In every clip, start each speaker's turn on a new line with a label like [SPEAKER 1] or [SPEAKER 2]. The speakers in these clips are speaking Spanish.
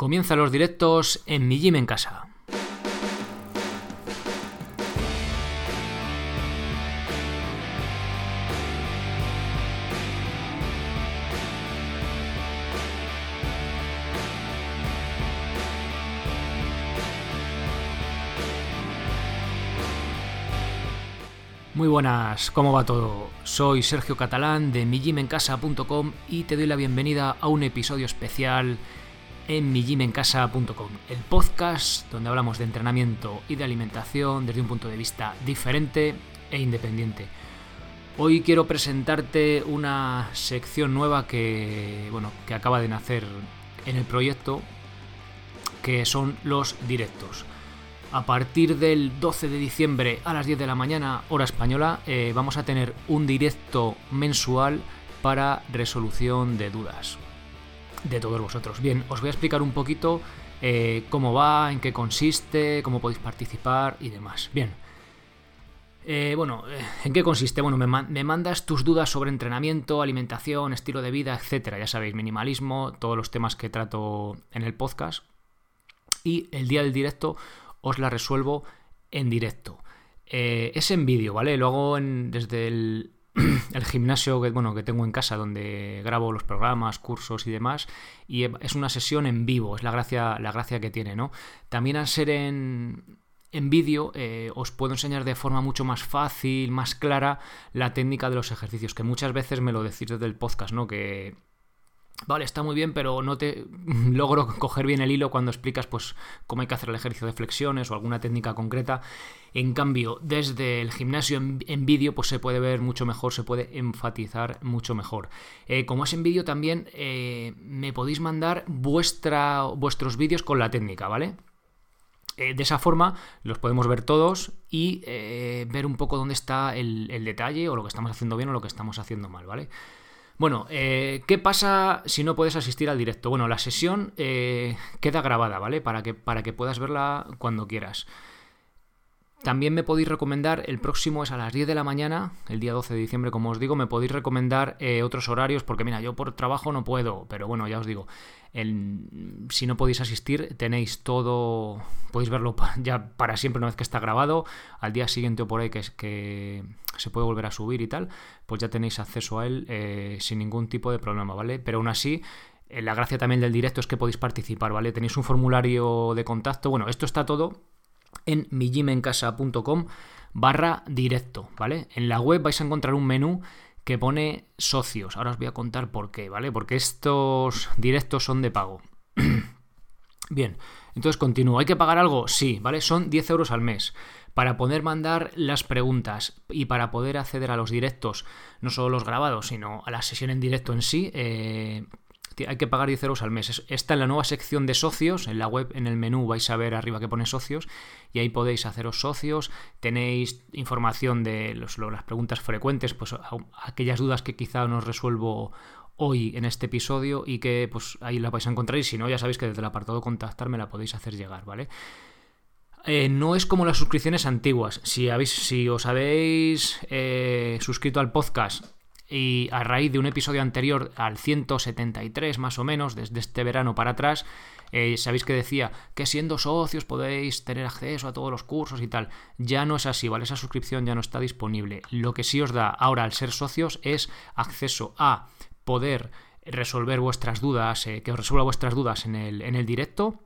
[SPEAKER 1] Comienzan los directos en mi gym en casa. Muy buenas, ¿cómo va todo? Soy Sergio Catalán de mijimencasa.com y te doy la bienvenida a un episodio especial en mijimencasa.com, el podcast donde hablamos de entrenamiento y de alimentación desde un punto de vista diferente e independiente. Hoy quiero presentarte una sección nueva que, bueno, que acaba de nacer en el proyecto, que son los directos. A partir del 12 de diciembre a las 10 de la mañana, hora española, eh, vamos a tener un directo mensual para resolución de dudas de todos vosotros. Bien, os voy a explicar un poquito eh, cómo va, en qué consiste, cómo podéis participar y demás. Bien. Eh, bueno, ¿en qué consiste? Bueno, me, me, mandas tus dudas sobre entrenamiento, alimentación, estilo de vida, etcétera. Ya sabéis, minimalismo, todos los temas que trato en el podcast. Y el día del directo os la resuelvo en directo. Eh, es en vídeo, ¿vale? Lo hago desde el, gimnasio que, bueno, que tengo en casa donde grabo los programas, cursos y demás. Y es una sesión en vivo, es la gracia, la gracia que tiene, ¿no? También al ser en, en vídeo eh, os puedo enseñar de forma mucho más fácil, más clara, la técnica de los ejercicios, que muchas veces me lo decís desde el podcast, ¿no? Que Vale, está muy bien, pero no te logro coger bien el hilo cuando explicas pues cómo hay que hacer el ejercicio de flexiones o alguna técnica concreta. En cambio, desde el gimnasio en, vídeo pues se puede ver mucho mejor, se puede enfatizar mucho mejor. Eh, como es en vídeo también eh, me podéis mandar vuestra, vuestros vídeos con la técnica, ¿vale? Eh, de esa forma los podemos ver todos y ver un poco dónde está el, el detalle o lo que estamos haciendo bien o lo que estamos haciendo mal, ¿vale? Bueno, eh, ¿qué pasa si no puedes asistir al directo? Bueno, la sesión eh, queda grabada, ¿vale? Para que, para que puedas verla cuando quieras. También me podéis recomendar, el próximo es a las 10 de la mañana, el día 12 de diciembre, como os digo, me podéis recomendar eh, otros horarios, porque mira, yo por trabajo no puedo, pero bueno, ya os digo, si no podéis asistir, tenéis todo, podéis verlo ya para siempre una vez que está grabado, al día siguiente o por ahí que, se puede volver a subir y tal, pues ya tenéis acceso a él eh, sin ningún tipo de problema, ¿vale? Pero aún así, eh, la gracia también del directo es que podéis participar, ¿vale? Tenéis un formulario de contacto, bueno, esto está todo en mijimencasa.com barra directo, ¿vale? En la web vais a encontrar un menú que pone socios. Ahora os voy a contar por qué, ¿vale? Porque estos directos son de pago. Bien, entonces continúo. ¿Hay que pagar algo? Sí, ¿vale? Son 10 euros al mes. Para poder mandar las preguntas y para poder acceder a los directos, no solo los grabados, sino a la sesión en directo en sí, eh, hay que pagar 10 euros al mes. Está en la nueva sección de socios, en la web, en el menú vais a ver arriba que pone socios y ahí podéis haceros socios, tenéis información de las preguntas frecuentes, pues aquellas dudas que quizá no resuelvo hoy en este episodio y que pues ahí la vais a encontrar y si no ya sabéis que desde el apartado contactar me la podéis hacer llegar, ¿vale? Eh, no es como las suscripciones antiguas. Si, habéis, si os habéis eh, suscrito al podcast y a raíz de un episodio anterior al 173 más o menos, desde este verano para atrás, eh, sabéis que decía que siendo socios podéis tener acceso a todos los cursos y tal. Ya no es así, ¿vale? Esa suscripción ya no está disponible. Lo que sí os da ahora al ser socios es acceso a poder resolver vuestras dudas, eh, que os resuelva vuestras dudas en el, en el directo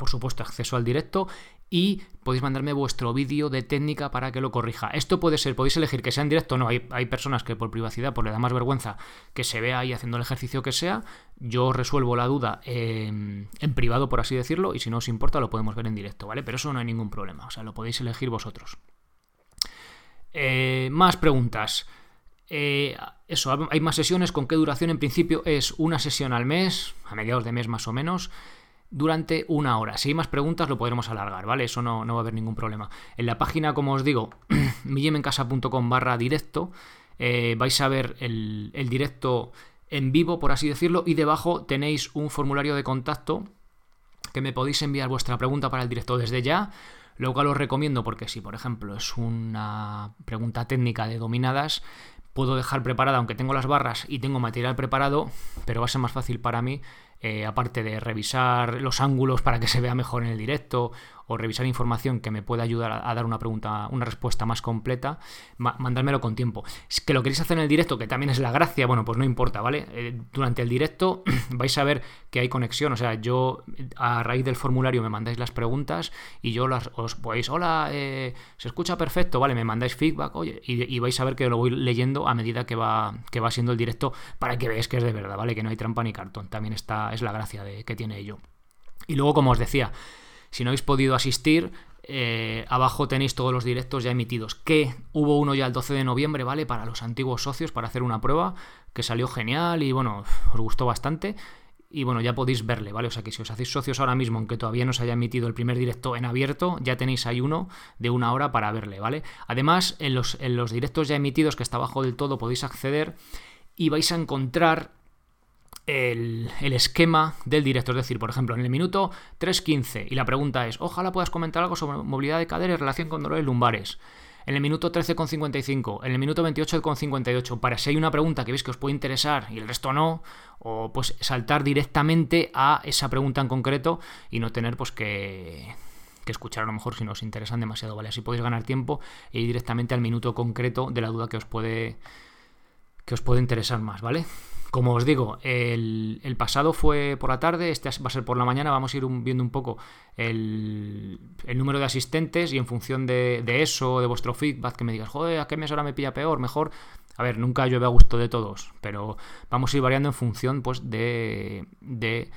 [SPEAKER 1] por supuesto, acceso al directo y podéis mandarme vuestro vídeo de técnica para que lo corrija. Esto puede ser, podéis elegir que sea en directo o no. Hay, hay, personas que por privacidad, por le da más vergüenza que se vea ahí haciendo el ejercicio que sea. Yo resuelvo la duda en, privado, por así decirlo, y si no os importa lo podemos ver en directo, ¿vale? Pero eso no hay ningún problema, o sea, lo podéis elegir vosotros. Eh, más preguntas. Eh, eso, hay más sesiones. ¿Con qué duración? En principio es una sesión al mes, a mediados de mes más o menos durante una hora. Si hay más preguntas lo podremos alargar, ¿vale? Eso no, va a haber ningún problema. En la página, como os digo, millemencasa.com barra directo, eh, vais a ver el, el directo en vivo, por así decirlo, y debajo tenéis un formulario de contacto que me podéis enviar vuestra pregunta para el directo desde ya, lo cual os recomiendo porque si, por ejemplo, es una pregunta técnica de dominadas, puedo dejar preparada, aunque tengo las barras y tengo material preparado, pero va a ser más fácil para mí eh, aparte de revisar los ángulos para que se vea mejor en el directo o revisar información que me pueda ayudar a, dar una pregunta, una respuesta más completa, mandármelo con tiempo. Es que lo queréis hacer en el directo, que también es la gracia, bueno, pues no importa, ¿vale? Eh, durante el directo vais a ver que hay conexión, o sea, yo a raíz del formulario me mandáis las preguntas y yo las, os podéis, hola, eh, se escucha perfecto, ¿vale? Me mandáis feedback, oye, y, vais a ver que lo voy leyendo a medida que va, que va siendo el directo para que veáis que es de verdad, ¿vale? Que no hay trampa ni cartón, también está, es la gracia de, que tiene ello. Y luego, como os decía, si no habéis podido asistir, eh, abajo tenéis todos los directos ya emitidos. Que hubo uno ya el 12 de noviembre, ¿vale? Para los antiguos socios, para hacer una prueba, que salió genial y bueno, os gustó bastante. Y bueno, ya podéis verle, ¿vale? O sea que si os hacéis socios ahora mismo, aunque todavía no se haya emitido el primer directo en abierto, ya tenéis ahí uno de una hora para verle, ¿vale? Además, en los, en los directos ya emitidos, que está abajo del todo, podéis acceder y vais a encontrar el, esquema del directo. Es decir, por ejemplo, en el minuto 3.15 y la pregunta es, ojalá puedas comentar algo sobre movilidad de cadera en relación con dolores lumbares. En el minuto 13,55, en el minuto 28,58, para si hay una pregunta que veis que os puede interesar y el resto no, o pues saltar directamente a esa pregunta en concreto y no tener pues que, que escuchar a lo mejor si no os interesan demasiado, ¿vale? Así podéis ganar tiempo e ir directamente al minuto concreto de la duda que os puede que os puede interesar más, ¿vale? Como os digo, el, pasado fue por la tarde, este va a ser por la mañana, vamos a ir viendo un poco el, número de asistentes y en función de, eso, de vuestro feedback, que me digas, joder, ¿a qué mes ahora me pilla peor? Mejor. A ver, nunca llueve a gusto de todos, pero vamos a ir variando en función pues, de, de,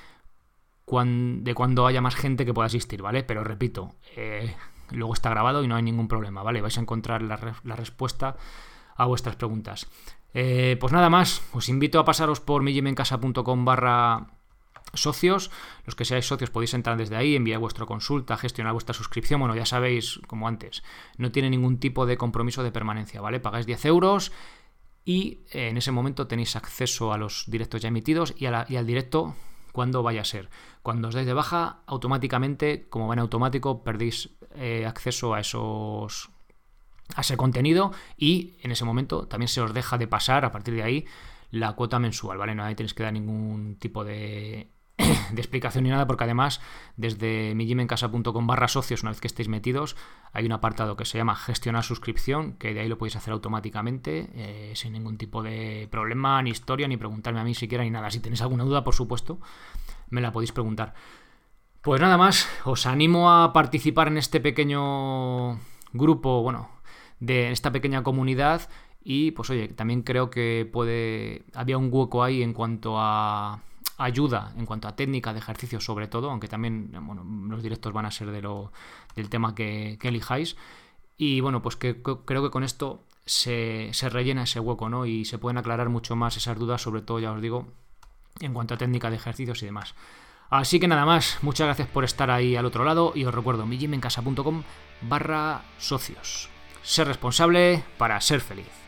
[SPEAKER 1] de cuando haya más gente que pueda asistir, ¿vale? Pero repito, eh, luego está grabado y no hay ningún problema, ¿vale? Vais a encontrar la respuesta a vuestras preguntas. Eh, pues nada más, os invito a pasaros por millimencasa.com barra socios. Los que seáis socios podéis entrar desde ahí, enviar vuestra consulta, gestionar vuestra suscripción. Bueno, ya sabéis, como antes, no tiene ningún tipo de compromiso de permanencia, ¿vale? Pagáis 10 euros y eh, en ese momento tenéis acceso a los directos ya emitidos y, al directo cuando vaya a ser. Cuando os dais de baja, automáticamente, como va en automático, perdéis eh, acceso a esos a ese contenido y en ese momento también se os deja de pasar a partir de ahí la cuota mensual, ¿vale? No hay tenéis que dar ningún tipo de, de explicación ni nada, porque además desde mijimencasa.com barra socios, una vez que estéis metidos, hay un apartado que se llama gestionar suscripción, que de ahí lo podéis hacer automáticamente, eh, sin ningún tipo de problema, ni historia, ni preguntarme a mí siquiera, ni nada. Si tenéis alguna duda, por supuesto, me la podéis preguntar. Pues nada más, os animo a participar en este pequeño grupo, bueno, de esta pequeña comunidad y pues oye, también creo que puede había un hueco ahí en cuanto a ayuda, en cuanto a técnica de ejercicio sobre todo, aunque también bueno, los directos van a ser de lo, del tema que, elijáis. Y bueno, pues que, creo que con esto se, se, rellena ese hueco, ¿no? Y se pueden aclarar mucho más esas dudas, sobre todo, ya os digo, en cuanto a técnica de ejercicios y demás. Así que nada más, muchas gracias por estar ahí al otro lado y os recuerdo mijimencasa.com barra socios. Ser responsable para ser feliz.